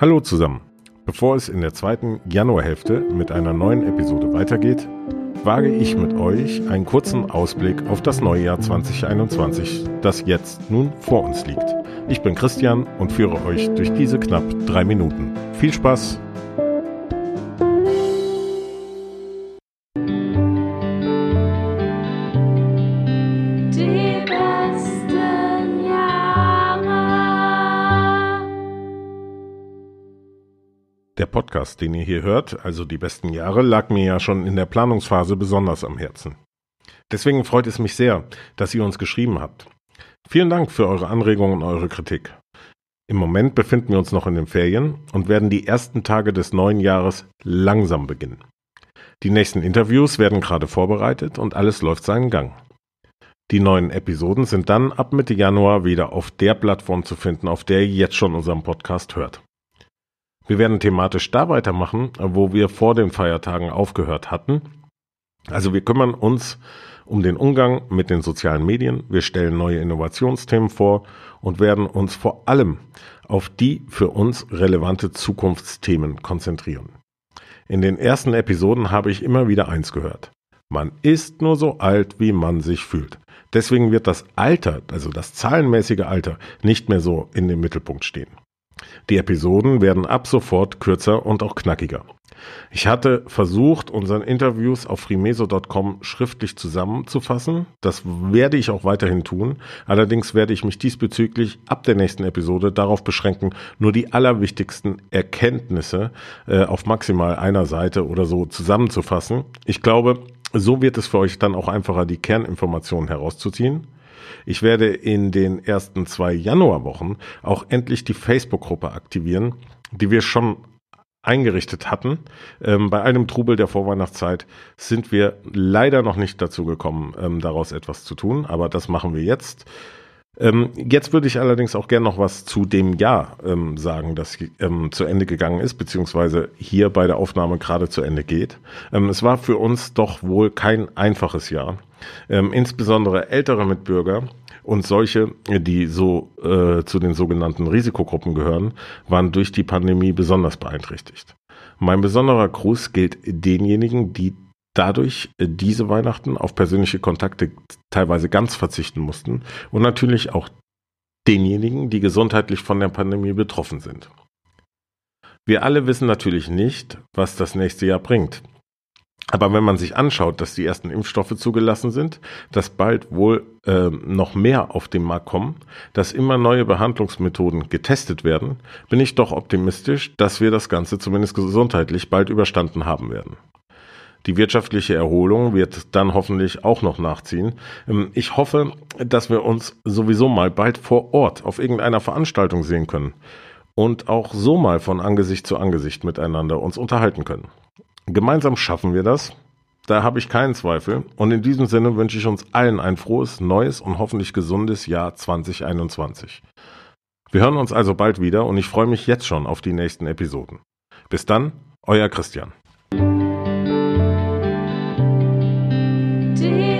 Hallo zusammen. Bevor es in der zweiten Januarhälfte mit einer neuen Episode weitergeht, wage ich mit euch einen kurzen Ausblick auf das neue Jahr 2021, das jetzt nun vor uns liegt. Ich bin Christian und führe euch durch diese knapp drei Minuten. Viel Spaß! Der Podcast, den ihr hier hört, also die besten Jahre, lag mir ja schon in der Planungsphase besonders am Herzen. Deswegen freut es mich sehr, dass ihr uns geschrieben habt. Vielen Dank für eure Anregungen und eure Kritik. Im Moment befinden wir uns noch in den Ferien und werden die ersten Tage des neuen Jahres langsam beginnen. Die nächsten Interviews werden gerade vorbereitet und alles läuft seinen Gang. Die neuen Episoden sind dann ab Mitte Januar wieder auf der Plattform zu finden, auf der ihr jetzt schon unseren Podcast hört. Wir werden thematisch da weitermachen, wo wir vor den Feiertagen aufgehört hatten. Also wir kümmern uns um den Umgang mit den sozialen Medien, wir stellen neue Innovationsthemen vor und werden uns vor allem auf die für uns relevante Zukunftsthemen konzentrieren. In den ersten Episoden habe ich immer wieder eins gehört. Man ist nur so alt, wie man sich fühlt. Deswegen wird das Alter, also das zahlenmäßige Alter, nicht mehr so in dem Mittelpunkt stehen. Die Episoden werden ab sofort kürzer und auch knackiger. Ich hatte versucht, unseren Interviews auf frimeso.com schriftlich zusammenzufassen. Das werde ich auch weiterhin tun. Allerdings werde ich mich diesbezüglich ab der nächsten Episode darauf beschränken, nur die allerwichtigsten Erkenntnisse äh, auf maximal einer Seite oder so zusammenzufassen. Ich glaube, so wird es für euch dann auch einfacher, die Kerninformationen herauszuziehen. Ich werde in den ersten zwei Januarwochen auch endlich die Facebook-Gruppe aktivieren, die wir schon eingerichtet hatten. Ähm, bei einem Trubel der Vorweihnachtszeit sind wir leider noch nicht dazu gekommen, ähm, daraus etwas zu tun, aber das machen wir jetzt. Ähm, jetzt würde ich allerdings auch gerne noch was zu dem Jahr ähm, sagen, das ähm, zu Ende gegangen ist, beziehungsweise hier bei der Aufnahme gerade zu Ende geht. Ähm, es war für uns doch wohl kein einfaches Jahr. Ähm, insbesondere ältere Mitbürger und solche, die so äh, zu den sogenannten Risikogruppen gehören, waren durch die Pandemie besonders beeinträchtigt. Mein besonderer Gruß gilt denjenigen, die dadurch äh, diese Weihnachten auf persönliche Kontakte teilweise ganz verzichten mussten und natürlich auch denjenigen, die gesundheitlich von der Pandemie betroffen sind. Wir alle wissen natürlich nicht, was das nächste Jahr bringt. Aber wenn man sich anschaut, dass die ersten Impfstoffe zugelassen sind, dass bald wohl äh, noch mehr auf den Markt kommen, dass immer neue Behandlungsmethoden getestet werden, bin ich doch optimistisch, dass wir das Ganze zumindest gesundheitlich bald überstanden haben werden. Die wirtschaftliche Erholung wird dann hoffentlich auch noch nachziehen. Ähm, Ich hoffe, dass wir uns sowieso mal bald vor Ort auf irgendeiner Veranstaltung sehen können und auch so mal von Angesicht zu Angesicht miteinander uns unterhalten können. Gemeinsam schaffen wir das. Da habe ich keinen Zweifel. Und in diesem Sinne wünsche ich uns allen ein frohes, neues und hoffentlich gesundes Jahr 2021. Wir hören uns also bald wieder und ich freue mich jetzt schon auf die nächsten Episoden. Bis dann, euer Christian. dear.